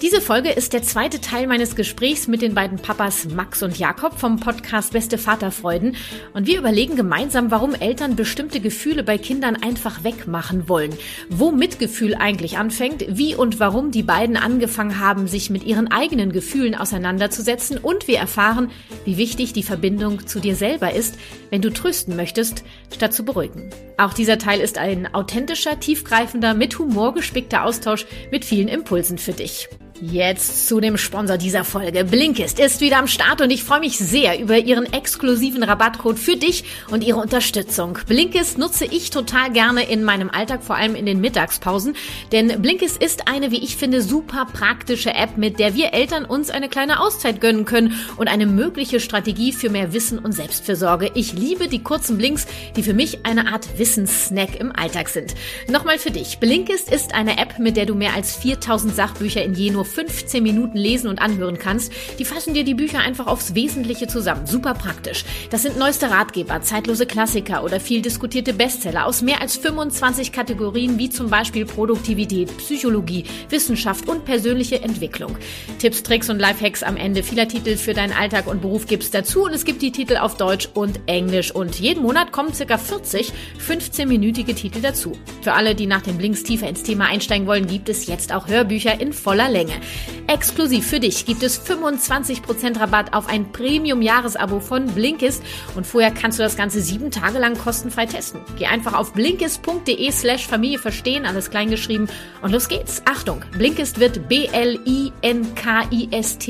Diese Folge ist der zweite Teil meines Gesprächs mit den beiden Papas Max und Jakob vom Podcast Beste Vaterfreuden. Und wir überlegen gemeinsam, warum Eltern bestimmte Gefühle bei Kindern einfach wegmachen wollen. Wo Mitgefühl eigentlich anfängt, wie und warum die beiden angefangen haben, sich mit ihren eigenen Gefühlen auseinanderzusetzen. Und wir erfahren, wie wichtig die Verbindung zu dir selber ist, wenn du trösten möchtest, statt zu beruhigen. Auch dieser Teil ist ein authentischer, tiefgreifender, mit Humor gespickter Austausch mit vielen Impulsen für dich. Tschüss. Jetzt zu dem Sponsor dieser Folge. Blinkist ist wieder am Start und ich freue mich sehr über ihren exklusiven Rabattcode für dich und ihre Unterstützung. Blinkist nutze ich total gerne in meinem Alltag, vor allem in den Mittagspausen, denn Blinkist ist eine, wie ich finde, super praktische App, mit der wir Eltern uns eine kleine Auszeit gönnen können und eine mögliche Strategie für mehr Wissen und Selbstfürsorge. Ich liebe die kurzen Blinks, die für mich eine Art Wissenssnack im Alltag sind. Nochmal für dich. Blinkist ist eine App, mit der du mehr als 4000 Sachbücher in je nur 15 Minuten lesen und anhören kannst. Die fassen dir die Bücher einfach aufs Wesentliche zusammen. Super praktisch. Das sind neueste Ratgeber, zeitlose Klassiker oder viel diskutierte Bestseller aus mehr als 25 Kategorien wie zum Beispiel Produktivität, Psychologie, Wissenschaft und persönliche Entwicklung. Tipps, Tricks und Lifehacks am Ende vieler Titel für deinen Alltag und Beruf gibt's dazu und es gibt die Titel auf Deutsch und Englisch und jeden Monat kommen circa 40 15-minütige Titel dazu. Für alle, die nach den Blinks tiefer ins Thema einsteigen wollen, gibt es jetzt auch Hörbücher in voller Länge. Exklusiv für dich gibt es 25% Rabatt auf ein Premium-Jahresabo von Blinkist und vorher kannst du das Ganze sieben Tage lang kostenfrei testen. Geh einfach auf blinkist.de slash Familie verstehen, alles kleingeschrieben und los geht's. Achtung, Blinkist wird B-L-I-N-K-I-S-T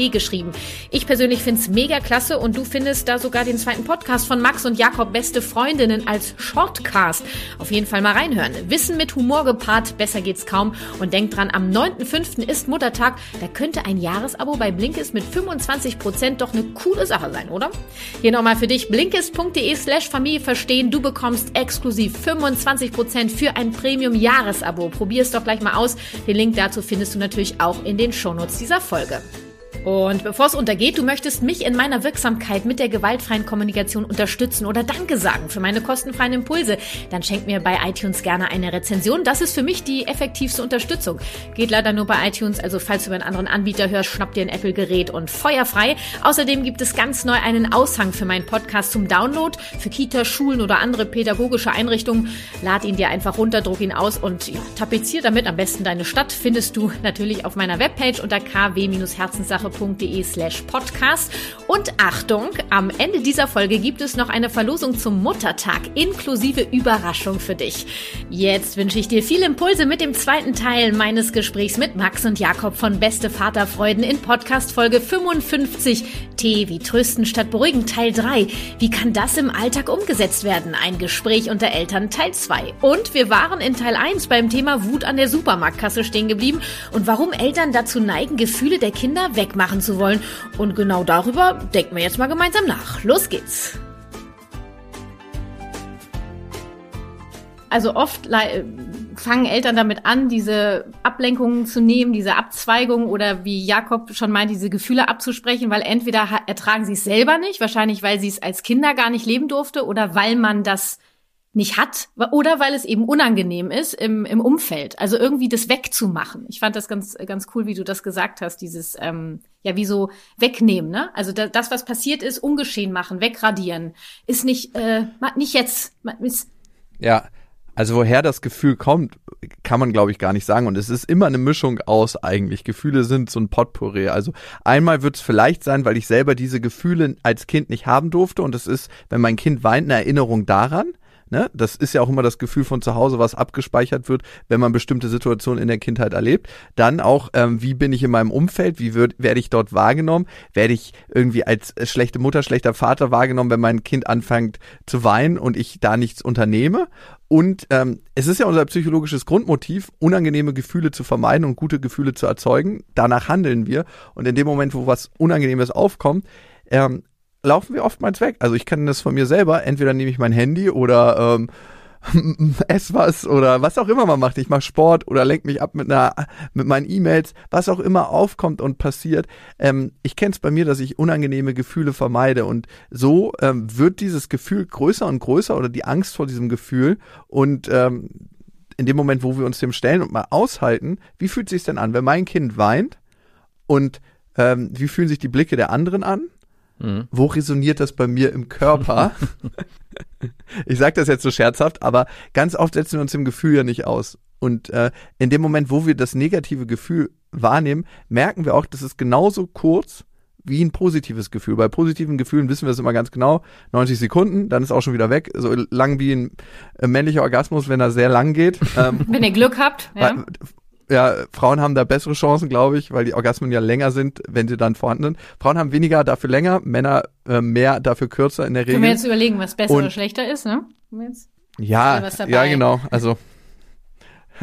geschrieben. Ich persönlich find's mega klasse und du findest da sogar den zweiten Podcast von Max und Jakob Beste Freundinnen als Shortcast. Auf jeden Fall mal reinhören. Wissen mit Humor gepaart, besser geht's kaum und denk dran, am 9.5. ist Muttertag, da könnte ein Jahresabo bei Blinkist mit 25% doch eine coole Sache sein, oder? Hier nochmal für dich blinkist.de slash Familie verstehen. Du bekommst exklusiv 25% für ein Premium-Jahresabo. Probier es doch gleich mal aus. Den Link dazu findest du natürlich auch in den Shownotes dieser Folge. Und bevor es untergeht, du möchtest mich in meiner Wirksamkeit mit der gewaltfreien Kommunikation unterstützen oder Danke sagen für meine kostenfreien Impulse, dann schenk mir bei iTunes gerne eine Rezension. Das ist für mich die effektivste Unterstützung. Geht leider nur bei iTunes, also falls du über einen anderen Anbieter hörst, schnapp dir ein Apple-Gerät und feuerfrei. Außerdem gibt es ganz neu einen Aushang für meinen Podcast zum Download für Kita, Schulen oder andere pädagogische Einrichtungen. Lad ihn dir einfach runter, druck ihn aus und ja, tapezier damit am besten deine Stadt. Findest du natürlich auf meiner Webpage unter kw-herzenssache www.muttertagswoche.de slash podcast. Und Achtung, am Ende dieser Folge gibt es noch eine Verlosung zum Muttertag inklusive Überraschung für dich. Jetzt wünsche ich dir viele Impulse mit dem zweiten Teil meines Gesprächs mit Max und Jakob von Beste Vaterfreuden in Podcast Folge 55 T wie Trösten statt Beruhigen Teil 3. Wie kann das im Alltag umgesetzt werden? Ein Gespräch unter Eltern Teil 2. Und wir waren in Teil 1 beim Thema Wut an der Supermarktkasse stehen geblieben und warum Eltern dazu neigen, Gefühle der Kinder wegmachen machen zu wollen. Und genau darüber denken wir jetzt mal gemeinsam nach. Los geht's! Also oft fangen Eltern damit an, diese Ablenkungen zu nehmen, diese Abzweigungen oder wie Jakob schon meint, diese Gefühle abzusprechen, weil entweder ertragen sie es selber nicht, wahrscheinlich weil sie es als Kinder gar nicht leben durfte oder weil man das nicht hat oder weil es eben unangenehm ist im, im Umfeld. Also irgendwie das wegzumachen. Ich fand das ganz, ganz cool, wie du das gesagt hast, dieses, ähm, ja, wie so wegnehmen, ne? Also da, das, was passiert ist, ungeschehen machen, wegradieren, ist nicht, äh, nicht jetzt. Ist ja, also woher das Gefühl kommt, kann man glaube ich gar nicht sagen. Und es ist immer eine Mischung aus eigentlich. Gefühle sind so ein Potpourri. Also einmal wird es vielleicht sein, weil ich selber diese Gefühle als Kind nicht haben durfte. Und es ist, wenn mein Kind weint, eine Erinnerung daran. Ne? Das ist ja auch immer das Gefühl von zu Hause, was abgespeichert wird, wenn man bestimmte Situationen in der Kindheit erlebt. Dann auch, ähm, wie bin ich in meinem Umfeld, wie wird, werde ich dort wahrgenommen, werde ich irgendwie als schlechte Mutter, schlechter Vater wahrgenommen, wenn mein Kind anfängt zu weinen und ich da nichts unternehme. Und ähm, es ist ja unser psychologisches Grundmotiv, unangenehme Gefühle zu vermeiden und gute Gefühle zu erzeugen. Danach handeln wir. Und in dem Moment, wo was Unangenehmes aufkommt, ähm, laufen wir oftmals weg. Also ich kann das von mir selber, entweder nehme ich mein Handy oder ähm, ess was oder was auch immer man macht. Ich mache Sport oder lenk mich ab mit einer mit meinen E-Mails, was auch immer aufkommt und passiert. Ähm, ich kenne es bei mir, dass ich unangenehme Gefühle vermeide und so ähm, wird dieses Gefühl größer und größer oder die Angst vor diesem Gefühl und ähm, in dem Moment, wo wir uns dem stellen und mal aushalten, wie fühlt sich denn an, wenn mein Kind weint und ähm, wie fühlen sich die Blicke der anderen an? Mhm. Wo resoniert das bei mir im Körper? ich sage das jetzt so scherzhaft, aber ganz oft setzen wir uns im Gefühl ja nicht aus. Und äh, in dem Moment, wo wir das negative Gefühl wahrnehmen, merken wir auch, dass es genauso kurz wie ein positives Gefühl. Bei positiven Gefühlen wissen wir es immer ganz genau, 90 Sekunden, dann ist auch schon wieder weg. So lang wie ein äh, männlicher Orgasmus, wenn er sehr lang geht. Ähm, wenn ihr Glück habt. Ja ja, Frauen haben da bessere Chancen, glaube ich, weil die Orgasmen ja länger sind, wenn sie dann vorhanden sind. Frauen haben weniger, dafür länger, Männer äh, mehr, dafür kürzer in der Regel. Können wir jetzt überlegen, was besser Und, oder schlechter ist, ne? ja, ja, genau. Also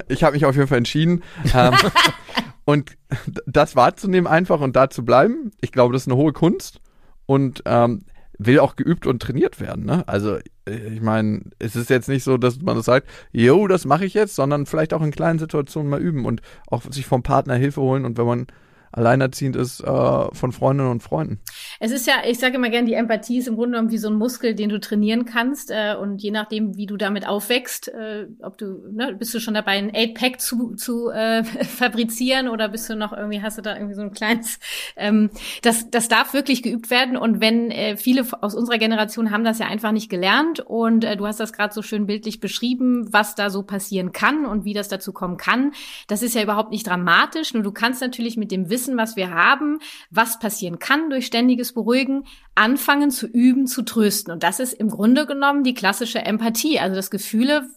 ich habe mich auf jeden Fall entschieden. ähm, und das wahrzunehmen einfach und da zu bleiben, ich glaube, das ist eine hohe Kunst. Und ähm, will auch geübt und trainiert werden. Ne? Also ich meine, es ist jetzt nicht so, dass man das sagt, yo, das mache ich jetzt, sondern vielleicht auch in kleinen Situationen mal üben und auch sich vom Partner Hilfe holen und wenn man alleinerziehend ist äh, von Freundinnen und Freunden. Es ist ja, ich sage immer gern, die Empathie ist im Grunde genommen wie so ein Muskel, den du trainieren kannst. Äh, und je nachdem, wie du damit aufwächst, äh, ob du, ne, bist du schon dabei, ein Eight-Pack zu, zu äh, fabrizieren oder bist du noch irgendwie, hast du da irgendwie so ein kleines, ähm, das, das darf wirklich geübt werden. Und wenn äh, viele aus unserer Generation haben das ja einfach nicht gelernt und äh, du hast das gerade so schön bildlich beschrieben, was da so passieren kann und wie das dazu kommen kann. Das ist ja überhaupt nicht dramatisch, nur du kannst natürlich mit dem Wissen Wissen, was wir haben, was passieren kann durch ständiges Beruhigen, anfangen zu üben, zu trösten. Und das ist im Grunde genommen die klassische Empathie, also das Gefühle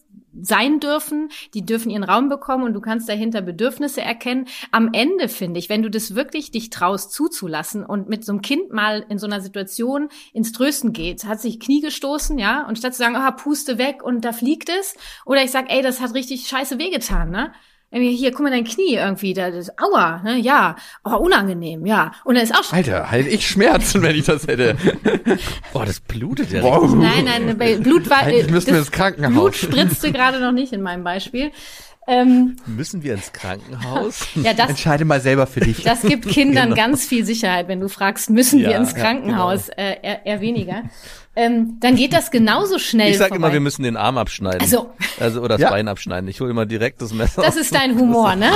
sein dürfen, die dürfen ihren Raum bekommen und du kannst dahinter Bedürfnisse erkennen. Am Ende finde ich, wenn du das wirklich dich traust zuzulassen und mit so einem Kind mal in so einer Situation ins Trösten geht, hat sich Knie gestoßen, ja, und statt zu sagen, ah, puste weg und da fliegt es, oder ich sag, ey, das hat richtig scheiße wehgetan, ne? Hier, guck mal dein Knie irgendwie, da das aua, ne? Ja, oh, unangenehm, ja. Und dann ist auch Alter, halt ich Schmerzen, wenn ich das hätte. Boah, das blutet ja. Wow. Nein, nein, Blut war Eigentlich müssen wir ins Krankenhaus. Blut spritzte gerade noch nicht in meinem Beispiel. Ähm, Müssen wir ins Krankenhaus? ja, das, Entscheide mal selber für dich. Das gibt Kindern genau. ganz viel Sicherheit, wenn du fragst, müssen ja, wir ins Krankenhaus? Ja, genau. äh, eher, eher weniger. Ähm, dann geht das genauso schnell. Ich sag immer, wir müssen den Arm abschneiden. Also, also oder das ja. Bein abschneiden. Ich hole immer direkt das Messer. Das ist dein Humor, ne?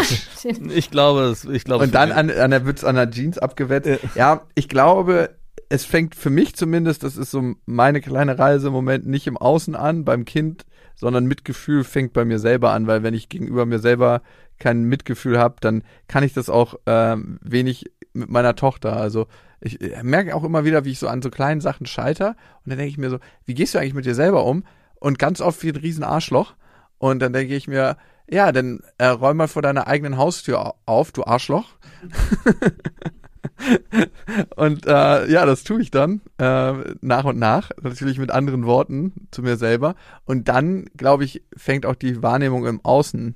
ich glaube, ich glaube. Und dann an, an der wird's an der Jeans abgewettet. Ja, ich glaube, es fängt für mich zumindest, das ist so meine kleine Reise im Moment nicht im Außen an, beim Kind sondern Mitgefühl fängt bei mir selber an, weil wenn ich gegenüber mir selber kein Mitgefühl habe, dann kann ich das auch äh, wenig mit meiner Tochter. Also ich merke auch immer wieder, wie ich so an so kleinen Sachen scheiter und dann denke ich mir so, wie gehst du eigentlich mit dir selber um? Und ganz oft wie ein riesen Arschloch. Und dann denke ich mir, ja, dann äh, räum mal vor deiner eigenen Haustür auf, du Arschloch. und äh, ja, das tue ich dann äh, nach und nach, natürlich mit anderen Worten zu mir selber. Und dann, glaube ich, fängt auch die Wahrnehmung im Außen an,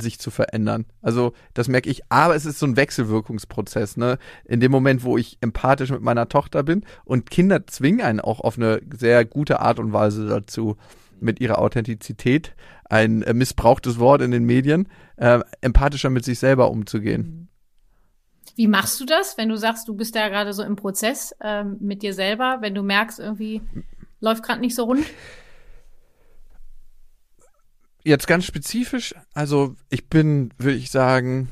sich zu verändern. Also das merke ich, aber es ist so ein Wechselwirkungsprozess. Ne? In dem Moment, wo ich empathisch mit meiner Tochter bin und Kinder zwingen einen auch auf eine sehr gute Art und Weise dazu, mit ihrer Authentizität, ein äh, missbrauchtes Wort in den Medien, äh, empathischer mit sich selber umzugehen. Mhm. Wie machst du das, wenn du sagst, du bist da gerade so im Prozess ähm, mit dir selber, wenn du merkst, irgendwie läuft gerade nicht so rund? Jetzt ganz spezifisch, also ich bin, würde ich sagen,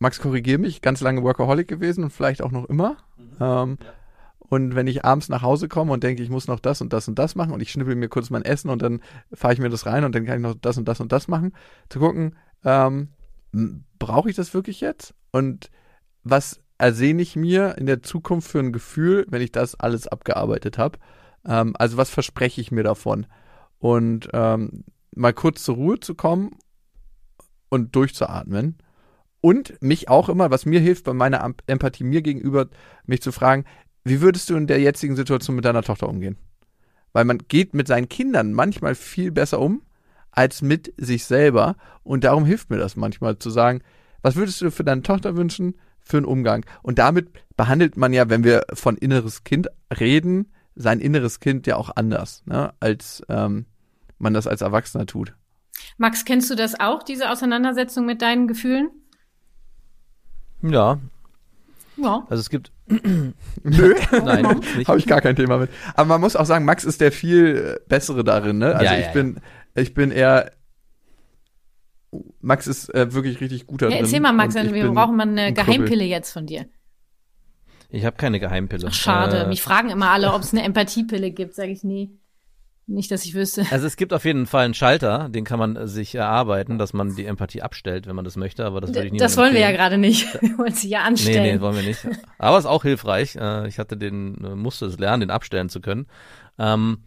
Max korrigier mich, ganz lange Workaholic gewesen und vielleicht auch noch immer. Mhm. Ähm, ja. Und wenn ich abends nach Hause komme und denke, ich muss noch das und das und das machen und ich schnippel mir kurz mein Essen und dann fahre ich mir das rein und dann kann ich noch das und das und das machen, zu gucken, ähm, brauche ich das wirklich jetzt? Und was ersehne ich mir in der Zukunft für ein Gefühl, wenn ich das alles abgearbeitet habe? Ähm, also was verspreche ich mir davon? Und ähm, mal kurz zur Ruhe zu kommen und durchzuatmen. Und mich auch immer, was mir hilft bei meiner Empathie mir gegenüber, mich zu fragen, wie würdest du in der jetzigen Situation mit deiner Tochter umgehen? Weil man geht mit seinen Kindern manchmal viel besser um als mit sich selber. Und darum hilft mir das manchmal zu sagen, was würdest du für deine Tochter wünschen? für einen Umgang. Und damit behandelt man ja, wenn wir von inneres Kind reden, sein inneres Kind ja auch anders, ne, als ähm, man das als Erwachsener tut. Max, kennst du das auch, diese Auseinandersetzung mit deinen Gefühlen? Ja. Ja. Also es gibt. Nö, nein, habe ich gar kein Thema mit. Aber man muss auch sagen, Max ist der viel bessere darin, ne? Also ja, ich ja, bin, ja. ich bin eher Max ist äh, wirklich richtig guter ja, Erzähl mal, Max, wir brauchen mal eine Geheimpille jetzt von dir. Ich habe keine Geheimpille. Ach, schade. Äh, Mich fragen immer alle, ob es eine Empathiepille gibt. Sage ich nie. Nicht, dass ich wüsste. Also es gibt auf jeden Fall einen Schalter, den kann man sich erarbeiten, dass man die Empathie abstellt, wenn man das möchte, aber das würde ich nicht Das wollen empfehlen. wir ja gerade nicht. Wir wollen sie ja anstellen. Nee, nee, wollen wir nicht. Aber es ist auch hilfreich. Äh, ich hatte den, äh, musste es lernen, den abstellen zu können. Ähm,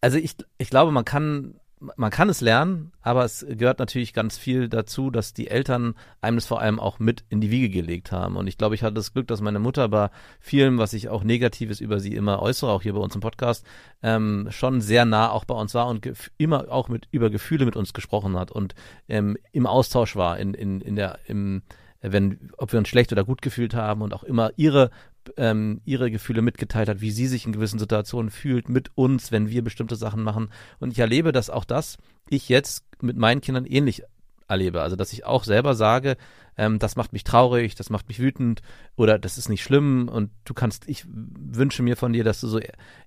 also ich, ich glaube, man kann man kann es lernen, aber es gehört natürlich ganz viel dazu, dass die Eltern einem das vor allem auch mit in die Wiege gelegt haben. Und ich glaube, ich hatte das Glück, dass meine Mutter bei vielem, was ich auch Negatives über sie immer äußere, auch hier bei uns im Podcast, ähm, schon sehr nah auch bei uns war und immer auch mit über Gefühle mit uns gesprochen hat und ähm, im Austausch war, in, in, in der, im, wenn, ob wir uns schlecht oder gut gefühlt haben und auch immer ihre ähm, ihre Gefühle mitgeteilt hat, wie sie sich in gewissen Situationen fühlt mit uns, wenn wir bestimmte Sachen machen. Und ich erlebe, dass auch das ich jetzt mit meinen Kindern ähnlich erlebe. Also, dass ich auch selber sage, ähm, das macht mich traurig, das macht mich wütend oder das ist nicht schlimm und du kannst, ich wünsche mir von dir, dass du so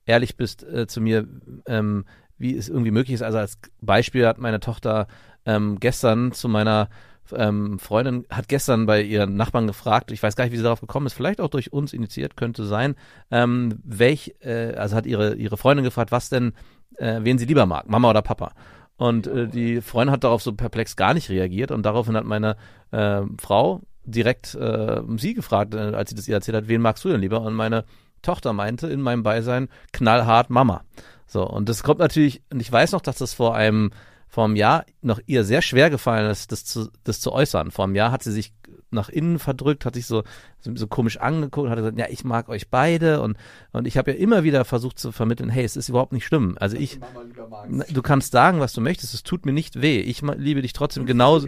ehrlich bist äh, zu mir, ähm, wie es irgendwie möglich ist. Also als Beispiel hat meine Tochter ähm, gestern zu meiner ähm, Freundin hat gestern bei ihren Nachbarn gefragt, ich weiß gar nicht, wie sie darauf gekommen ist, vielleicht auch durch uns initiiert, könnte sein, ähm, welch, äh, also hat ihre, ihre Freundin gefragt, was denn, äh, wen sie lieber mag, Mama oder Papa. Und äh, die Freundin hat darauf so perplex gar nicht reagiert und daraufhin hat meine äh, Frau direkt äh, sie gefragt, äh, als sie das ihr erzählt hat, wen magst du denn lieber? Und meine Tochter meinte in meinem Beisein knallhart Mama. So, und das kommt natürlich, und ich weiß noch, dass das vor einem vor einem Jahr noch ihr sehr schwer gefallen ist, das zu, das zu äußern. Vor einem Jahr hat sie sich nach innen verdrückt, hat sich so, so, komisch angeguckt, hat gesagt, ja, ich mag euch beide und, und ich habe ja immer wieder versucht zu vermitteln, hey, es ist überhaupt nicht schlimm. Also ich, du kannst sagen, was du möchtest, es tut mir nicht weh. Ich liebe dich trotzdem genauso.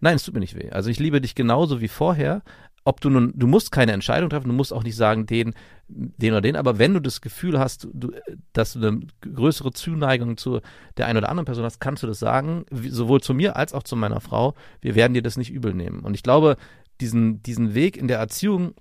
Nein, es tut mir nicht weh. Also ich liebe dich genauso wie vorher, ob du nun, du musst keine Entscheidung treffen, du musst auch nicht sagen, den, den oder den, aber wenn du das Gefühl hast, du, dass du eine größere Zuneigung zu der einen oder anderen Person hast, kannst du das sagen, sowohl zu mir als auch zu meiner Frau. Wir werden dir das nicht übel nehmen. Und ich glaube, diesen, diesen Weg in der Erziehung,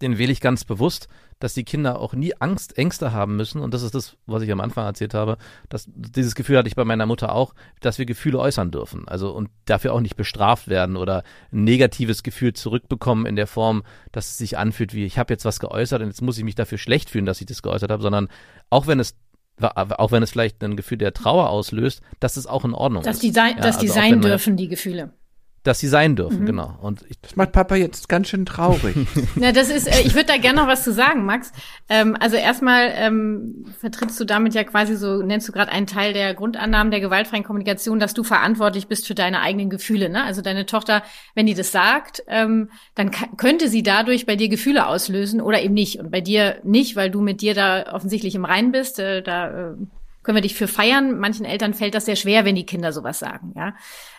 den wähle ich ganz bewusst, dass die Kinder auch nie Angst, Ängste haben müssen. Und das ist das, was ich am Anfang erzählt habe. Dass, dieses Gefühl hatte ich bei meiner Mutter auch, dass wir Gefühle äußern dürfen. Also und dafür auch nicht bestraft werden oder ein negatives Gefühl zurückbekommen in der Form, dass es sich anfühlt wie, ich habe jetzt was geäußert und jetzt muss ich mich dafür schlecht fühlen, dass ich das geäußert habe, sondern auch wenn es auch wenn es vielleicht ein Gefühl der Trauer auslöst, dass es auch in Ordnung dass ist. Die sein, ja, dass die also sein dürfen, die Gefühle dass sie sein dürfen, mhm. genau. Und ich, das macht Papa jetzt ganz schön traurig. Na, das ist, äh, ich würde da gerne noch was zu sagen, Max. Ähm, also erstmal ähm, vertrittst du damit ja quasi so, nennst du gerade einen Teil der Grundannahmen der gewaltfreien Kommunikation, dass du verantwortlich bist für deine eigenen Gefühle. Ne? Also deine Tochter, wenn die das sagt, ähm, dann könnte sie dadurch bei dir Gefühle auslösen oder eben nicht. Und bei dir nicht, weil du mit dir da offensichtlich im Reinen bist. Äh, da äh, können wir dich für feiern. Manchen Eltern fällt das sehr schwer, wenn die Kinder sowas sagen. Ja.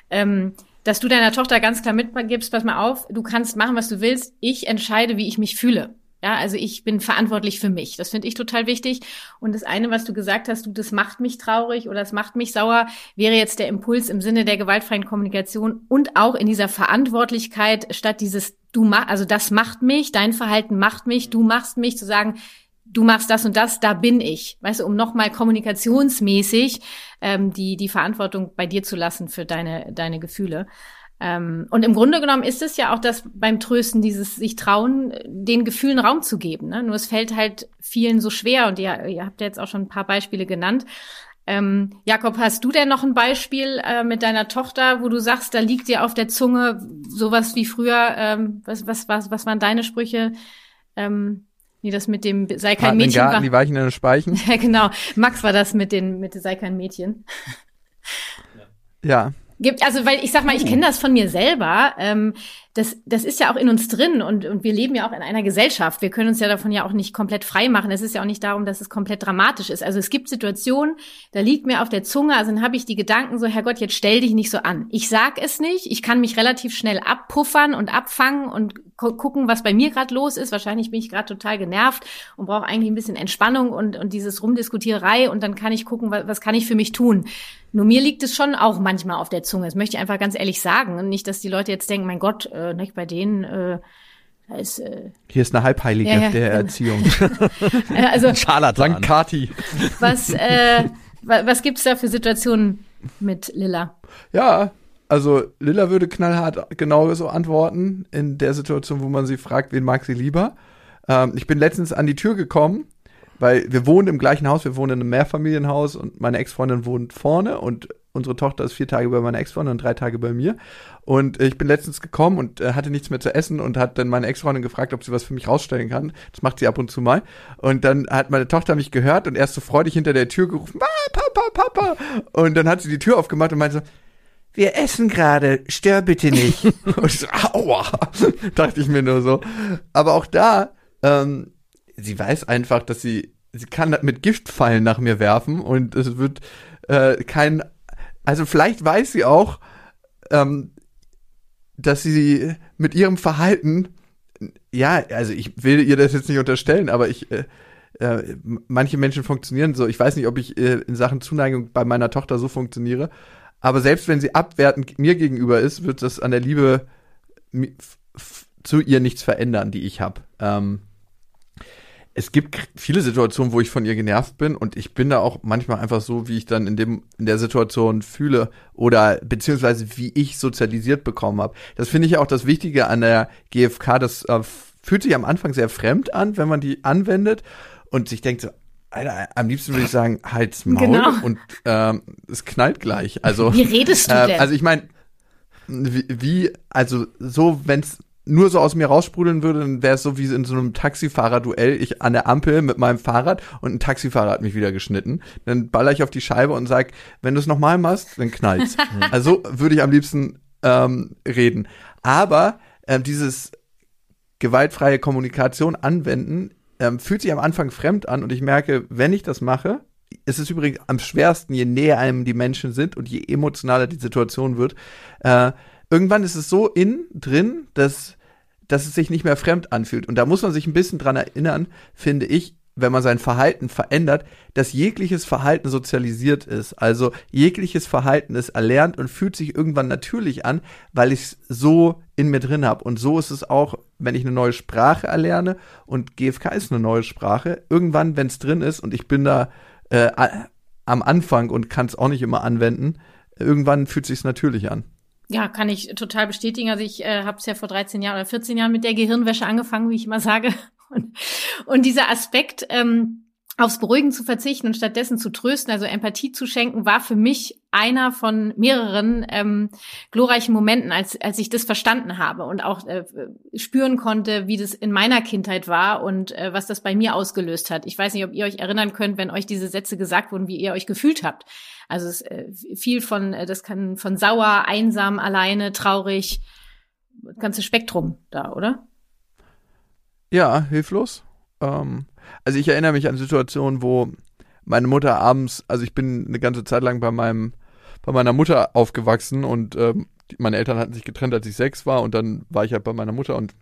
Ähm, dass du deiner Tochter ganz klar mitgibst, pass mal auf, du kannst machen, was du willst. Ich entscheide, wie ich mich fühle. Ja, also ich bin verantwortlich für mich. Das finde ich total wichtig. Und das eine, was du gesagt hast, du, das macht mich traurig oder das macht mich sauer, wäre jetzt der Impuls im Sinne der gewaltfreien Kommunikation und auch in dieser Verantwortlichkeit statt dieses du mach, also das macht mich, dein Verhalten macht mich, du machst mich, zu sagen, du machst das und das, da bin ich. Weißt du, um nochmal kommunikationsmäßig ähm, die, die Verantwortung bei dir zu lassen für deine, deine Gefühle. Ähm, und im Grunde genommen ist es ja auch das beim Trösten, dieses sich trauen, den Gefühlen Raum zu geben. Ne? Nur es fällt halt vielen so schwer und ihr, ihr habt ja jetzt auch schon ein paar Beispiele genannt. Ähm, Jakob, hast du denn noch ein Beispiel äh, mit deiner Tochter, wo du sagst, da liegt dir auf der Zunge sowas wie früher? Ähm, was, was, was, was waren deine Sprüche? Ähm, Nee, das mit dem sei kein Mädchen. Garten, war, die Weichen in den Speichen. Ja, genau. Max war das mit den mit sei kein Mädchen. Ja. Gibt also, weil ich sag mal, ich kenne das von mir selber. Ähm, das, das ist ja auch in uns drin und, und wir leben ja auch in einer Gesellschaft. Wir können uns ja davon ja auch nicht komplett frei machen. Es ist ja auch nicht darum, dass es komplett dramatisch ist. Also es gibt Situationen, da liegt mir auf der Zunge, also dann habe ich die Gedanken so, Herrgott, jetzt stell dich nicht so an. Ich sag es nicht, ich kann mich relativ schnell abpuffern und abfangen und gucken, was bei mir gerade los ist. Wahrscheinlich bin ich gerade total genervt und brauche eigentlich ein bisschen Entspannung und, und dieses Rumdiskutierei und dann kann ich gucken, was, was kann ich für mich tun. Nur mir liegt es schon auch manchmal auf der Zunge. Das möchte ich einfach ganz ehrlich sagen. Und nicht, dass die Leute jetzt denken, mein Gott, äh, nicht bei denen, äh, da ist, äh, Hier ist eine Halbheilige ja, ja, der ja. Erziehung. also, Scharlatan. St. Kati. Was, äh, was gibt's da für Situationen mit Lilla? Ja, also Lilla würde knallhart genau so antworten in der Situation, wo man sie fragt, wen mag sie lieber. Ähm, ich bin letztens an die Tür gekommen, weil wir wohnen im gleichen Haus, wir wohnen in einem Mehrfamilienhaus und meine Ex-Freundin wohnt vorne und unsere Tochter ist vier Tage bei meiner Ex-Freundin und drei Tage bei mir. Und ich bin letztens gekommen und äh, hatte nichts mehr zu essen und hat dann meine Ex-Freundin gefragt, ob sie was für mich rausstellen kann. Das macht sie ab und zu mal. Und dann hat meine Tochter mich gehört und erst so freudig hinter der Tür gerufen, ah, Papa, Papa. Und dann hat sie die Tür aufgemacht und meinte so, wir essen gerade, stör bitte nicht. und ich so, aua, dachte ich mir nur so. Aber auch da, ähm, sie weiß einfach, dass sie, sie kann mit Giftpfeilen nach mir werfen und es wird äh, kein, also vielleicht weiß sie auch, ähm, dass sie mit ihrem Verhalten, ja, also ich will ihr das jetzt nicht unterstellen, aber ich, äh, äh, manche Menschen funktionieren so. Ich weiß nicht, ob ich äh, in Sachen Zuneigung bei meiner Tochter so funktioniere, aber selbst wenn sie abwertend mir gegenüber ist, wird das an der Liebe zu ihr nichts verändern, die ich habe. Ähm, es gibt viele Situationen, wo ich von ihr genervt bin und ich bin da auch manchmal einfach so, wie ich dann in dem in der Situation fühle oder beziehungsweise wie ich sozialisiert bekommen habe. Das finde ich ja auch das Wichtige an der GfK. Das äh, fühlt sich am Anfang sehr fremd an, wenn man die anwendet und sich denkt so, Alter, am liebsten würde ich sagen, halt's Maul genau. und ähm, es knallt gleich. Also wie redest du äh, denn? Also ich meine, wie, wie, also so, wenn's nur so aus mir raussprudeln würde, dann wäre es so wie in so einem Taxifahrer-Duell. Ich an der Ampel mit meinem Fahrrad und ein Taxifahrer hat mich wieder geschnitten. Dann baller ich auf die Scheibe und sag, wenn du es nochmal machst, dann knallt's. also würde ich am liebsten ähm, reden. Aber ähm, dieses gewaltfreie Kommunikation anwenden ähm, fühlt sich am Anfang fremd an und ich merke, wenn ich das mache, es ist übrigens am schwersten, je näher einem die Menschen sind und je emotionaler die Situation wird. Äh, irgendwann ist es so in drin, dass, dass es sich nicht mehr fremd anfühlt. Und da muss man sich ein bisschen dran erinnern, finde ich, wenn man sein Verhalten verändert, dass jegliches Verhalten sozialisiert ist. Also jegliches Verhalten ist erlernt und fühlt sich irgendwann natürlich an, weil ich es so in mir drin habe. Und so ist es auch, wenn ich eine neue Sprache erlerne und GFK ist eine neue Sprache. Irgendwann, wenn es drin ist und ich bin da äh, am Anfang und kann es auch nicht immer anwenden, irgendwann fühlt sich natürlich an. Ja, kann ich total bestätigen. Also ich äh, habe es ja vor 13 Jahren oder 14 Jahren mit der Gehirnwäsche angefangen, wie ich immer sage. Und, und dieser Aspekt, ähm, aufs Beruhigen zu verzichten und stattdessen zu trösten, also Empathie zu schenken, war für mich einer von mehreren ähm, glorreichen Momenten, als, als ich das verstanden habe und auch äh, spüren konnte, wie das in meiner Kindheit war und äh, was das bei mir ausgelöst hat. Ich weiß nicht, ob ihr euch erinnern könnt, wenn euch diese Sätze gesagt wurden, wie ihr euch gefühlt habt. Also es, äh, viel von, äh, das kann von sauer, einsam, alleine, traurig, ganze Spektrum da, oder? Ja, hilflos. Ähm, also ich erinnere mich an Situationen, wo meine Mutter abends, also ich bin eine ganze Zeit lang bei meinem, bei meiner Mutter aufgewachsen und ähm, meine Eltern hatten sich getrennt, als ich sechs war und dann war ich halt bei meiner Mutter und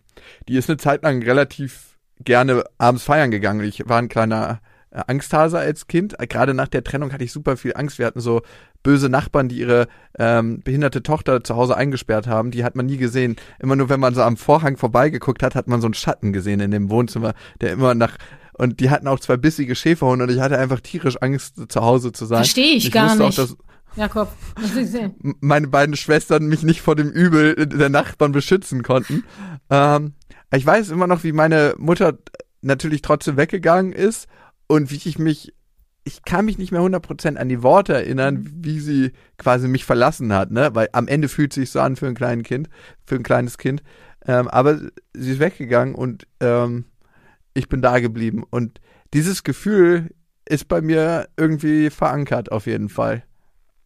die ist eine Zeit lang relativ gerne abends feiern gegangen. Ich war ein kleiner äh, Angsthase als Kind. Gerade nach der Trennung hatte ich super viel Angst. Wir hatten so böse Nachbarn, die ihre ähm, behinderte Tochter zu Hause eingesperrt haben. Die hat man nie gesehen. Immer nur, wenn man so am Vorhang vorbeigeguckt hat, hat man so einen Schatten gesehen in dem Wohnzimmer, der immer nach und die hatten auch zwei bissige Schäferhunde und ich hatte einfach tierisch Angst, zu Hause zu sein. Verstehe ich, ich gar nicht. Auch, dass Jakob, meine beiden Schwestern mich nicht vor dem Übel der Nachbarn beschützen konnten. Ähm, ich weiß immer noch, wie meine Mutter natürlich trotzdem weggegangen ist und wie ich mich, ich kann mich nicht mehr 100% an die Worte erinnern, wie sie quasi mich verlassen hat, ne? Weil am Ende fühlt sich so an für ein kleines Kind, für ein kleines Kind. Ähm, aber sie ist weggegangen und ähm, ich bin da geblieben. Und dieses Gefühl ist bei mir irgendwie verankert, auf jeden Fall.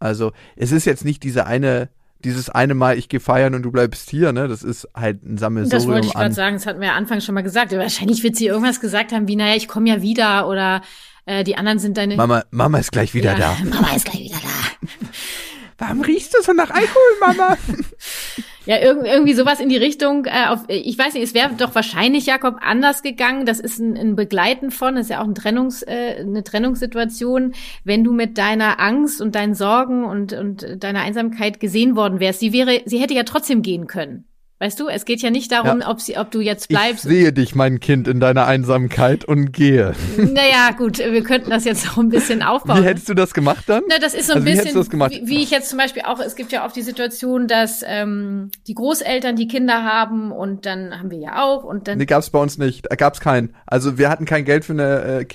Also, es ist jetzt nicht diese eine, dieses eine Mal, ich gehe feiern und du bleibst hier, ne? Das ist halt ein Sammelsurium Das wollte ich gerade sagen, das hatten wir ja anfangs schon mal gesagt. Wahrscheinlich wird sie irgendwas gesagt haben wie, naja, ich komme ja wieder oder äh, die anderen sind deine. Mama, Mama ist gleich wieder ja, da. Mama ist gleich wieder da. Warum riechst du so nach Alkohol, Mama? Ja, irg irgendwie sowas in die Richtung. Äh, auf, ich weiß nicht, es wäre doch wahrscheinlich, Jakob, anders gegangen. Das ist ein, ein Begleiten von, das ist ja auch ein Trennungs, äh, eine Trennungssituation. Wenn du mit deiner Angst und deinen Sorgen und, und deiner Einsamkeit gesehen worden wärst, sie wäre, sie hätte ja trotzdem gehen können. Weißt du, es geht ja nicht darum, Ja. ob, sie, ob du jetzt Ich bleibst. sehe dich, mein Kind, in deiner Einsamkeit und gehe. Naja, gut, wir könnten das jetzt auch ein bisschen aufbauen. Wie hättest du das gemacht dann? Na, das ist so ein Also wie hättest bisschen, du das gemacht? Wie, wie ich jetzt zum Beispiel auch, es gibt ja oft die Situation, dass ähm, die Großeltern die Kinder haben und dann haben wir ja auch und dann Nee, gab's bei uns nicht. Da gab's keinen. Also wir hatten kein Geld für eine äh,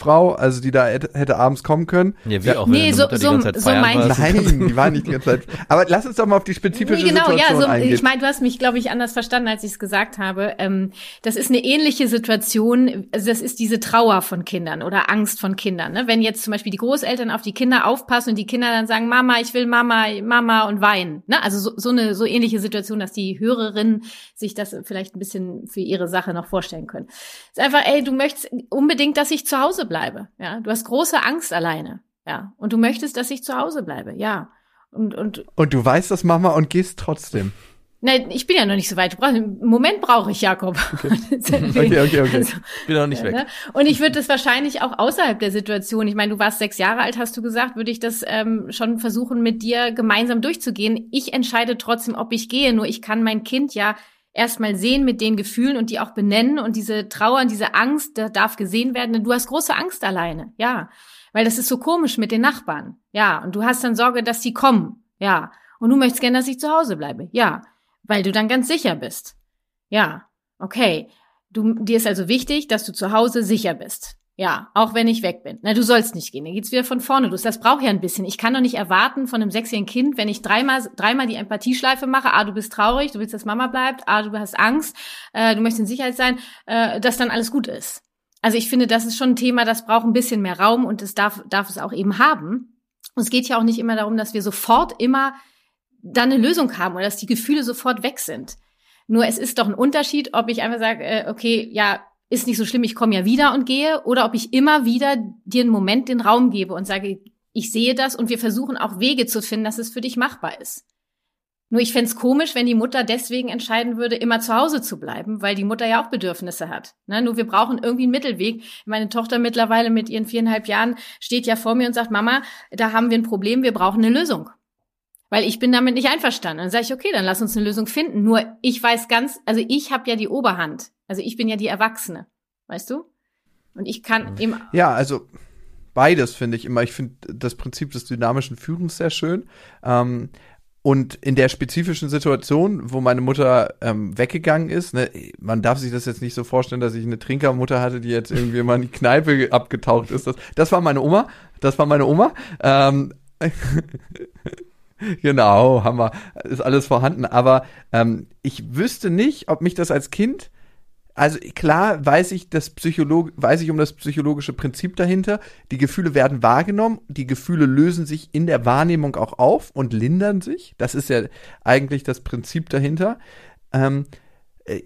Kinderfrau, also die da hätte, abends kommen können. Ja, wie Ja. auch wenn Nee, so- Mutter die so- ganze Zeit so warst. Nein, die waren nicht die ganze Zeit. Aber lass uns doch mal auf die spezifische Nee, genau, Situation ja, so, eingehen. ich meine, du hast mich, glaube ich, anders verstanden, als ich es gesagt habe. Ähm, das ist eine ähnliche Situation, also das ist diese Trauer von Kindern oder Angst von Kindern. Ne? Wenn jetzt zum Beispiel die Großeltern auf die Kinder aufpassen und die Kinder dann sagen, Mama, ich will Mama, Mama und weinen. Ne? Also so, so eine so ähnliche Situation, dass die Hörerinnen sich das vielleicht ein bisschen für ihre Sache noch vorstellen können. Es ist einfach, ey, du möchtest unbedingt, dass ich zu Hause bleibe. Ja, du hast große Angst alleine. Ja, und du möchtest, dass ich zu Hause bleibe. Ja. Und, und und du weißt das, Mama, und gehst trotzdem. Nein, ich bin ja noch nicht so weit. Du brauchst, Im Moment brauche ich Jakob. Okay, okay, okay. Also, Bin noch nicht weg. ne? Und ich würde das wahrscheinlich auch außerhalb der Situation, ich meine, du warst sechs Jahre alt, hast du gesagt, würde ich das ähm, schon versuchen, mit dir gemeinsam durchzugehen. Ich entscheide trotzdem, ob ich gehe. Nur ich kann mein Kind ja erstmal sehen mit den Gefühlen und die auch benennen und diese Trauer und diese Angst, da darf gesehen werden. Denn du hast große Angst alleine, ja. Weil das ist so komisch mit den Nachbarn. Ja. Und du hast dann Sorge, dass sie kommen. Ja. Und du möchtest gerne, dass ich zu Hause bleibe. Ja. Weil du dann ganz sicher bist. Ja. Okay. Du, dir ist also wichtig, dass du zu Hause sicher bist. Ja, auch wenn ich weg bin. Na, du sollst nicht gehen. Dann geht's wieder von vorne los. Das braucht ja ein bisschen. Ich kann doch nicht erwarten von einem sechsjährigen Kind, wenn ich dreimal, dreimal die Empathieschleife mache, ah, du bist traurig, du willst, dass Mama bleibt, ah, du hast Angst, äh, du möchtest in Sicherheit sein, äh, dass dann alles gut ist. Also ich finde, das ist schon ein Thema, das braucht ein bisschen mehr Raum und es darf, darf es auch eben haben. Und es geht ja auch nicht immer darum, dass wir sofort immer dann eine Lösung haben oder dass die Gefühle sofort weg sind. Nur es ist doch ein Unterschied, ob ich einfach sage, äh, okay, ja, ist nicht so schlimm, ich komme ja wieder und gehe, oder ob ich immer wieder dir einen Moment den Raum gebe und sage, ich sehe das und wir versuchen auch Wege zu finden, dass es für dich machbar ist. Nur ich fänd's komisch, wenn die Mutter deswegen entscheiden würde, immer zu Hause zu bleiben, weil die Mutter ja auch Bedürfnisse hat. Ne? Nur wir brauchen irgendwie einen Mittelweg. Meine Tochter mittlerweile mit ihren viereinhalb Jahren steht ja vor mir und sagt, Mama, da haben wir ein Problem, wir brauchen eine Lösung. Weil ich bin damit nicht einverstanden. Dann sage ich, okay, dann lass uns eine Lösung finden. Nur ich weiß ganz, also ich habe ja die Oberhand. Also ich bin ja die Erwachsene. Weißt du? Und ich kann eben. Ja, also beides finde ich immer. Ich finde das Prinzip des dynamischen Führens sehr schön. Ähm, und in der spezifischen Situation, wo meine Mutter ähm, weggegangen ist, ne, man darf sich das jetzt nicht so vorstellen, dass ich eine Trinkermutter hatte, die jetzt irgendwie mal in die Kneipe abgetaucht ist. Das, das war meine Oma. Das war meine Oma. Ähm, genau, Hammer. Ist alles vorhanden. Aber ähm, ich wüsste nicht, ob mich das als Kind also klar weiß ich das Psycholog weiß ich um das psychologische Prinzip dahinter. Die Gefühle werden wahrgenommen, die Gefühle lösen sich in der Wahrnehmung auch auf und lindern sich. Das ist ja eigentlich das Prinzip dahinter. Ähm,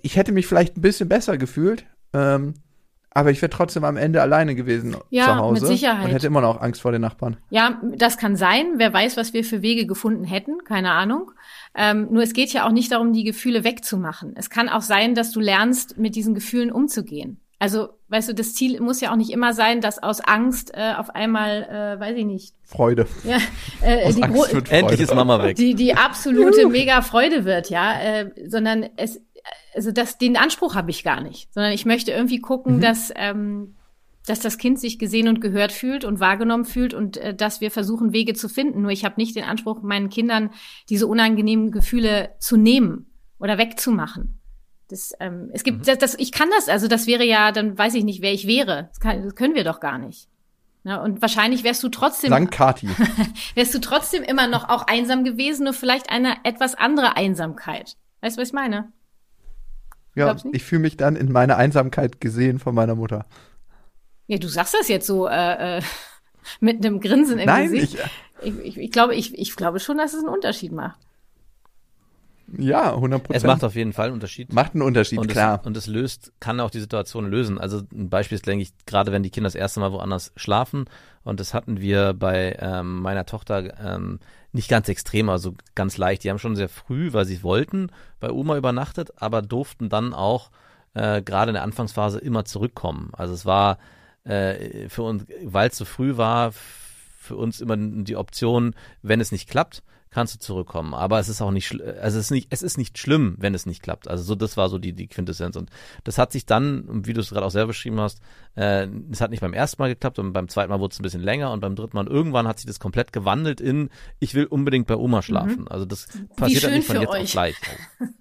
ich hätte mich vielleicht ein bisschen besser gefühlt, ähm, aber ich wäre trotzdem am Ende alleine gewesen Ja, zu Hause mit Sicherheit. und hätte immer noch Angst vor den Nachbarn. Ja, das kann sein. Wer weiß, was wir für Wege gefunden hätten. Keine Ahnung. Ähm, nur es geht ja auch nicht darum, die Gefühle wegzumachen. Es kann auch sein, dass du lernst, mit diesen Gefühlen umzugehen. Also, weißt du, das Ziel muss ja auch nicht immer sein, dass aus Angst äh, auf einmal, äh, weiß ich nicht, Freude. ja, äh, Aus die, Angst wird Freude. Endlich ist Mama weg. die, die absolute mega Freude wird, ja, äh, sondern es, also das, den Anspruch habe ich gar nicht, sondern ich möchte irgendwie gucken, dass, ähm, dass das Kind sich gesehen und gehört fühlt und wahrgenommen fühlt und äh, dass wir versuchen, Wege zu finden. Nur ich habe nicht den Anspruch, meinen Kindern diese unangenehmen Gefühle zu nehmen oder wegzumachen. Das, ähm, es gibt, das, das, ich kann das, also das wäre ja, dann weiß ich nicht, wer ich wäre. Das, kann, das können wir doch gar nicht. Na, und wahrscheinlich wärst du trotzdem Dank Kati. wärst du trotzdem immer noch auch einsam gewesen, nur vielleicht eine etwas andere Einsamkeit. Weißt du, was ich meine? Ja, ich fühle mich dann in meiner Einsamkeit gesehen von meiner Mutter. Ja, du sagst das jetzt so äh, äh, mit einem Grinsen im Nein, Gesicht. ich, Ich, ich, ich glaube, ich, ich glaube schon, dass es einen Unterschied macht. Ja, 100 Prozent. Es macht auf jeden Fall einen Unterschied. Macht einen Unterschied, und klar. Es, und es löst, kann auch die Situation lösen. Also ein Beispiel ist, denke ich, gerade wenn die Kinder das erste Mal woanders schlafen. Und das hatten wir bei ähm, meiner Tochter ähm, nicht ganz extrem, also ganz leicht. Die haben schon sehr früh, weil sie wollten, bei Oma übernachtet, aber durften dann auch äh, gerade in der Anfangsphase immer zurückkommen. Also es war äh, für uns, weil es so früh war, für uns immer die Option, wenn es nicht klappt, kannst du zurückkommen. Aber es ist auch nicht, also es ist nicht, es ist nicht schlimm, wenn es nicht klappt. Also so, das war so die, die Quintessenz. Und das hat sich dann, wie du es gerade auch selber beschrieben hast, äh, es hat nicht beim ersten Mal geklappt und beim zweiten Mal wurde es ein bisschen länger und beim dritten Mal irgendwann hat sich das komplett gewandelt in, ich will unbedingt bei Oma schlafen. Mhm. Also das passiert dann nicht von jetzt euch. auf gleich.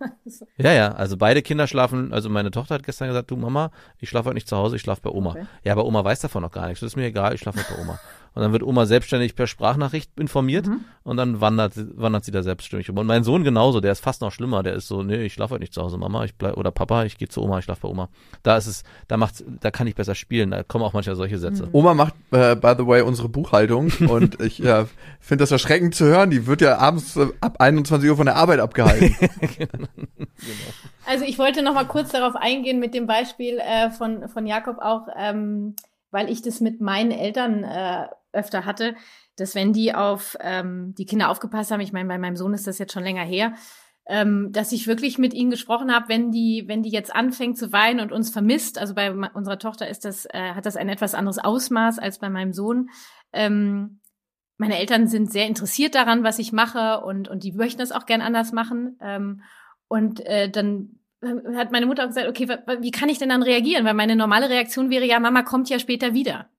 ja, ja, also beide Kinder schlafen, also meine Tochter hat gestern gesagt, du Mama, ich schlafe heute nicht zu Hause, ich schlafe bei Oma. Okay. Ja, aber Oma weiß davon noch gar nichts. Das ist mir egal, ich schlafe bei Oma. Und dann wird Oma selbstständig per Sprachnachricht informiert mhm. und dann wandert, wandert sie da selbstständig um. Und mein Sohn genauso, der ist fast noch schlimmer. Der ist so, nee, ich schlafe heute nicht zu Hause, Mama, ich bleib, oder Papa, ich gehe zu Oma, ich schlafe bei Oma. Da ist es, da macht's, da kann ich besser spielen. Da kommen auch manchmal solche Sätze. Mhm. Oma macht, äh, by the way, unsere Buchhaltung und ich äh, finde das erschreckend zu hören. Die wird ja abends äh, ab 21 Uhr von der Arbeit abgehalten. genau. Also ich wollte noch mal kurz darauf eingehen mit dem Beispiel äh, von, von Jakob auch, ähm, weil ich das mit meinen Eltern äh, öfter hatte, dass wenn die auf ähm, die Kinder aufgepasst haben, ich meine, bei meinem Sohn ist das jetzt schon länger her, ähm, dass ich wirklich mit ihnen gesprochen habe, wenn die, wenn die jetzt anfängt zu weinen und uns vermisst, also bei unserer Tochter ist das, äh, hat das ein etwas anderes Ausmaß als bei meinem Sohn. Ähm, meine Eltern sind sehr interessiert daran, was ich mache und, und die möchten das auch gern anders machen. Ähm, und äh, dann hat meine Mutter auch gesagt, okay, wie kann ich denn dann reagieren? Weil meine normale Reaktion wäre ja, Mama kommt ja später wieder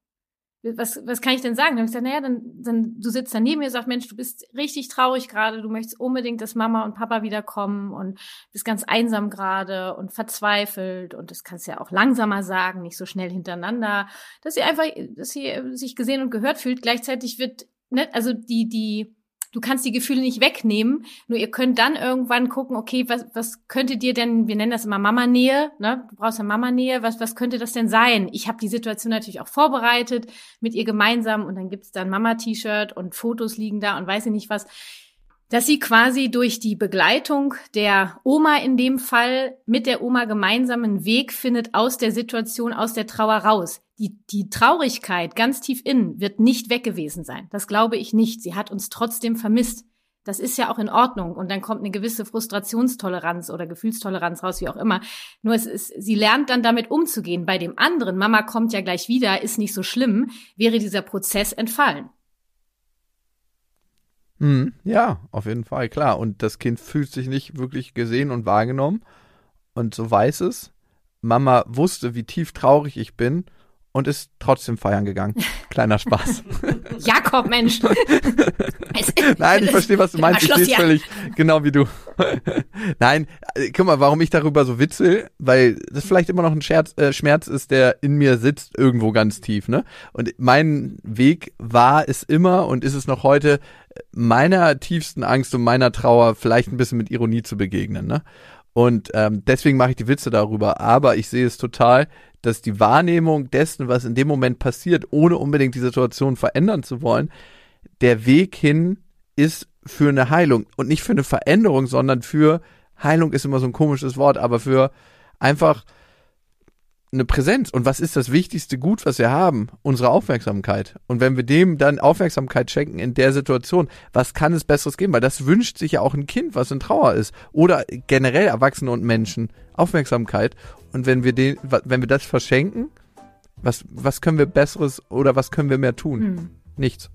was, was kann ich denn sagen? Dann habe ich gesagt, naja, dann, dann du sitzt da neben mir und sagst, Mensch, du bist richtig traurig gerade, du möchtest unbedingt, dass Mama und Papa wiederkommen und bist ganz einsam gerade und verzweifelt und das kannst du ja auch langsamer sagen, nicht so schnell hintereinander, dass sie einfach, dass sie sich gesehen und gehört fühlt. Gleichzeitig wird, ne, also die, die, du kannst die Gefühle nicht wegnehmen, nur ihr könnt dann irgendwann gucken, okay, was, was könnte dir denn, wir nennen das immer Mama-Nähe, ne? Du brauchst ja Mama-Nähe, was, was könnte das denn sein? Ich habe die Situation natürlich auch vorbereitet mit ihr gemeinsam und dann gibt's dann Mama-T-Shirt und Fotos liegen da und weiß ich nicht was dass sie quasi durch die Begleitung der Oma in dem Fall mit der Oma gemeinsam einen Weg findet aus der Situation, aus der Trauer raus. Die, die Traurigkeit ganz tief innen wird nicht weg gewesen sein. Das glaube ich nicht. Sie hat uns trotzdem vermisst. Das ist ja auch in Ordnung. Und dann kommt eine gewisse Frustrationstoleranz oder Gefühlstoleranz raus, wie auch immer. Nur es ist, sie lernt dann damit umzugehen. Bei dem anderen, Mama kommt ja gleich wieder, ist nicht so schlimm, wäre dieser Prozess entfallen. Mhm, ja, auf jeden Fall, klar. Und das Kind fühlt sich nicht wirklich gesehen und wahrgenommen. Und so weiß es. Mama wusste, wie tief traurig ich bin und ist trotzdem feiern gegangen. Kleiner Spaß. Jakob, Mensch. Nein, ich verstehe, was du meinst. Ich sehe völlig genau wie du. Nein, äh, guck mal, warum ich darüber so witzel, weil das vielleicht immer noch ein Scherz, äh, Schmerz ist, der in mir sitzt, irgendwo ganz tief, ne? Und mein Weg war es immer und ist es noch heute, meiner tiefsten Angst und meiner Trauer vielleicht ein bisschen mit Ironie zu begegnen, ne? Und ähm, deswegen mache ich die Witze darüber. Aber ich sehe es total, dass die Wahrnehmung dessen, was in dem Moment passiert, ohne unbedingt die Situation verändern zu wollen, der Weg hin ist für eine Heilung und nicht für eine Veränderung, sondern für Heilung ist immer so ein komisches Wort, aber für einfach eine Präsenz. Und was ist das wichtigste Gut, was wir haben? Unsere Aufmerksamkeit. Und wenn wir dem dann Aufmerksamkeit schenken in der Situation, was kann es Besseres geben? Weil das wünscht sich ja auch ein Kind, was in Trauer ist. Oder generell Erwachsene und Menschen. Aufmerksamkeit. Und wenn wir den, wenn wir das verschenken, was, was können wir Besseres oder was können wir mehr tun? Hm. Nichts.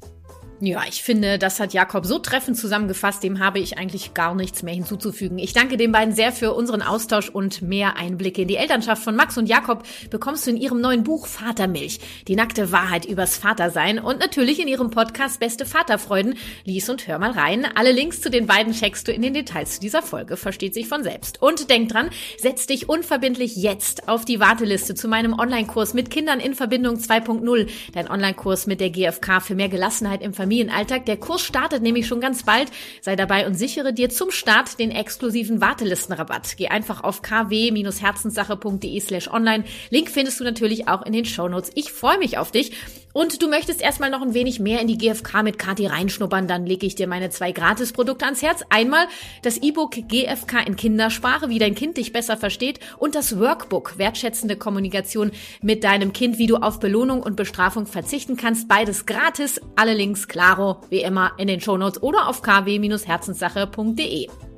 Ja, ich finde, das hat Jakob so treffend zusammengefasst, dem habe ich eigentlich gar nichts mehr hinzuzufügen. Ich danke den beiden sehr für unseren Austausch und mehr Einblicke in die Elternschaft von Max und Jakob bekommst du in ihrem neuen Buch Vatermilch, die nackte Wahrheit übers Vatersein und natürlich in ihrem Podcast Beste Vaterfreuden. Lies und hör mal rein. Alle Links zu den beiden checkst du in den Details zu dieser Folge, versteht sich von selbst. Und denk dran, setz dich unverbindlich jetzt auf die Warteliste zu meinem Online-Kurs mit Kindern in Verbindung 2.0, dein Online-Kurs mit der GfK für mehr Gelassenheit im Familien Familienalltag. Der Kurs startet nämlich schon ganz bald. Sei dabei und sichere dir zum Start den exklusiven Wartelistenrabatt. Geh einfach auf kw-herzenssache.de slash online. Link findest du natürlich auch in den Shownotes. Ich freue mich auf dich. Und du möchtest erstmal noch ein wenig mehr in die GfK mit Kati reinschnuppern, dann lege ich dir meine zwei Gratisprodukte ans Herz. Einmal das E-Book GfK in Kindersprache, wie dein Kind dich besser versteht und das Workbook wertschätzende Kommunikation mit deinem Kind, wie du auf Belohnung und Bestrafung verzichten kannst. Beides gratis. Alle Links klaro, wie immer in den Shownotes oder auf kw-herzenssache.de.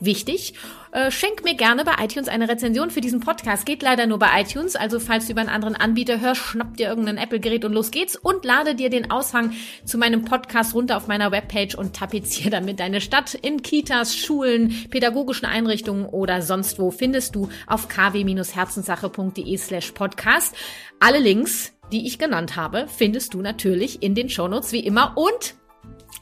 Wichtig, äh, schenk mir gerne bei iTunes eine Rezension für diesen Podcast. Geht leider nur bei iTunes, also falls du über einen anderen Anbieter hörst, schnapp dir irgendein Apple-Gerät und los geht's und lade dir den Aushang zu meinem Podcast runter auf meiner Webpage und tapeziere damit deine Stadt in Kitas, Schulen, pädagogischen Einrichtungen oder sonst wo findest du auf kw-herzenssache.de slash podcast. Alle Links die ich genannt habe, findest du natürlich in den Shownotes wie immer und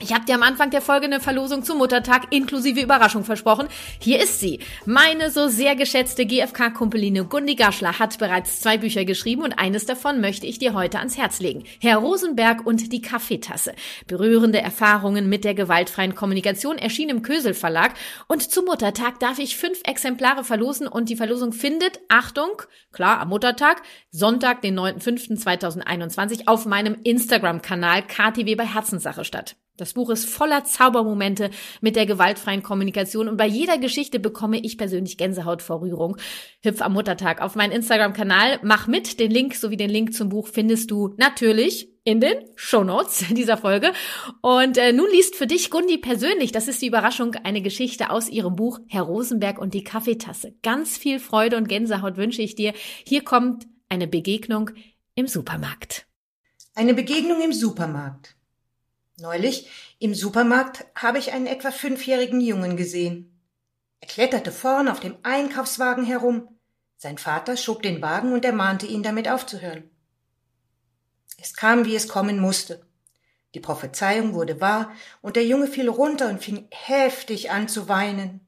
ich habe dir am Anfang der Folge eine Verlosung zum Muttertag inklusive Überraschung versprochen. Hier ist sie. Meine so sehr geschätzte GfK-Kumpeline Gundi Gaschler hat bereits zwei Bücher geschrieben und eines davon möchte ich dir heute ans Herz legen. Herr Rosenberg und die Kaffeetasse. Berührende Erfahrungen mit der gewaltfreien Kommunikation erschien im Kösel Verlag und zum Muttertag darf ich fünf Exemplare verlosen und die Verlosung findet, Achtung, klar, am Muttertag, Sonntag, den 9.5.2021 auf meinem Instagram-Kanal KTW bei Herzenssache statt. Das Buch ist voller Zaubermomente mit der gewaltfreien Kommunikation und bei jeder Geschichte bekomme ich persönlich Gänsehaut vor Rührung. Hüpf am Muttertag auf meinen Instagram-Kanal, mach mit. Den Link sowie den Link zum Buch findest du natürlich in den Shownotes dieser Folge. Und äh, nun liest für dich Gundi persönlich, das ist die Überraschung, eine Geschichte aus ihrem Buch Herr Rosenberg und die Kaffeetasse. Ganz viel Freude und Gänsehaut wünsche ich dir. Hier kommt eine Begegnung im Supermarkt. Eine Begegnung im Supermarkt. Neulich im Supermarkt habe ich einen etwa fünfjährigen Jungen gesehen. Er kletterte vorn auf dem Einkaufswagen herum. Sein Vater schob den Wagen und ermahnte ihn, damit aufzuhören. Es kam, wie es kommen musste. Die Prophezeiung wurde wahr, und der Junge fiel runter und fing heftig an zu weinen.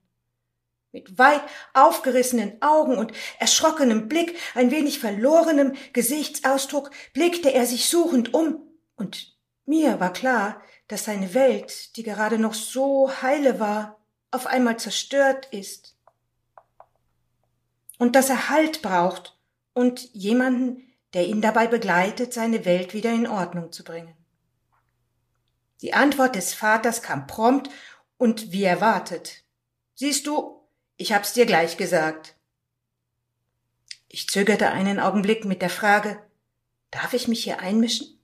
Mit weit aufgerissenen Augen und erschrockenem Blick, ein wenig verlorenem Gesichtsausdruck, blickte er sich suchend um, und mir war klar, dass seine Welt, die gerade noch so heile war, auf einmal zerstört ist. Und dass er Halt braucht und jemanden, der ihn dabei begleitet, seine Welt wieder in Ordnung zu bringen. Die Antwort des Vaters kam prompt und wie erwartet. Siehst du, ich hab's dir gleich gesagt. Ich zögerte einen Augenblick mit der Frage, darf ich mich hier einmischen?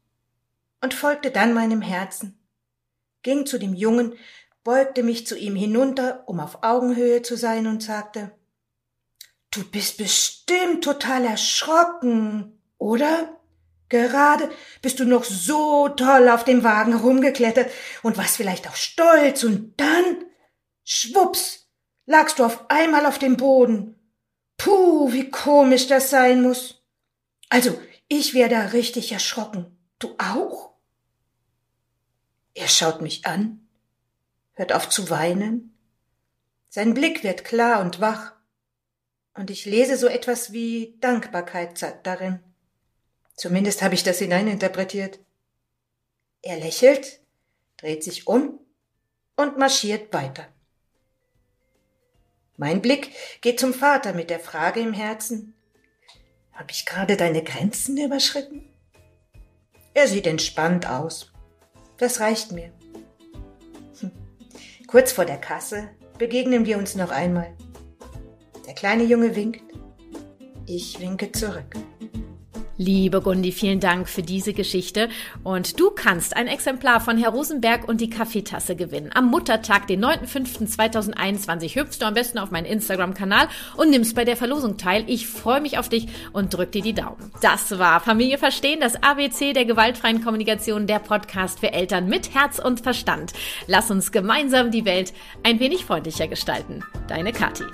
Und folgte dann meinem Herzen, ging zu dem Jungen, beugte mich zu ihm hinunter, um auf Augenhöhe zu sein und sagte, Du bist bestimmt total erschrocken, oder? Gerade bist du noch so toll auf dem Wagen herumgeklettert und warst vielleicht auch stolz und dann, schwups, lagst du auf einmal auf dem Boden. Puh, wie komisch das sein muss. Also, ich wär da richtig erschrocken. Du auch? Er schaut mich an, hört auf zu weinen. Sein Blick wird klar und wach, und ich lese so etwas wie Dankbarkeit darin. Zumindest habe ich das hineininterpretiert. Er lächelt, dreht sich um und marschiert weiter. Mein Blick geht zum Vater mit der Frage im Herzen, habe ich gerade deine Grenzen überschritten? Er sieht entspannt aus. Das reicht mir. Hm. Kurz vor der Kasse begegnen wir uns noch einmal. Der kleine Junge winkt. Ich winke zurück. Liebe Gundi, vielen Dank für diese Geschichte. Und du kannst ein Exemplar von Herr Rosenberg und die Kaffeetasse gewinnen. Am Muttertag, den 9.5.2021, hüpfst du am besten auf meinen Instagram-Kanal und nimmst bei der Verlosung teil. Ich freue mich auf dich und drück dir die Daumen. Das war Familie Verstehen, das ABC der gewaltfreien Kommunikation, der Podcast für Eltern mit Herz und Verstand. Lass uns gemeinsam die Welt ein wenig freundlicher gestalten. Deine Kathi.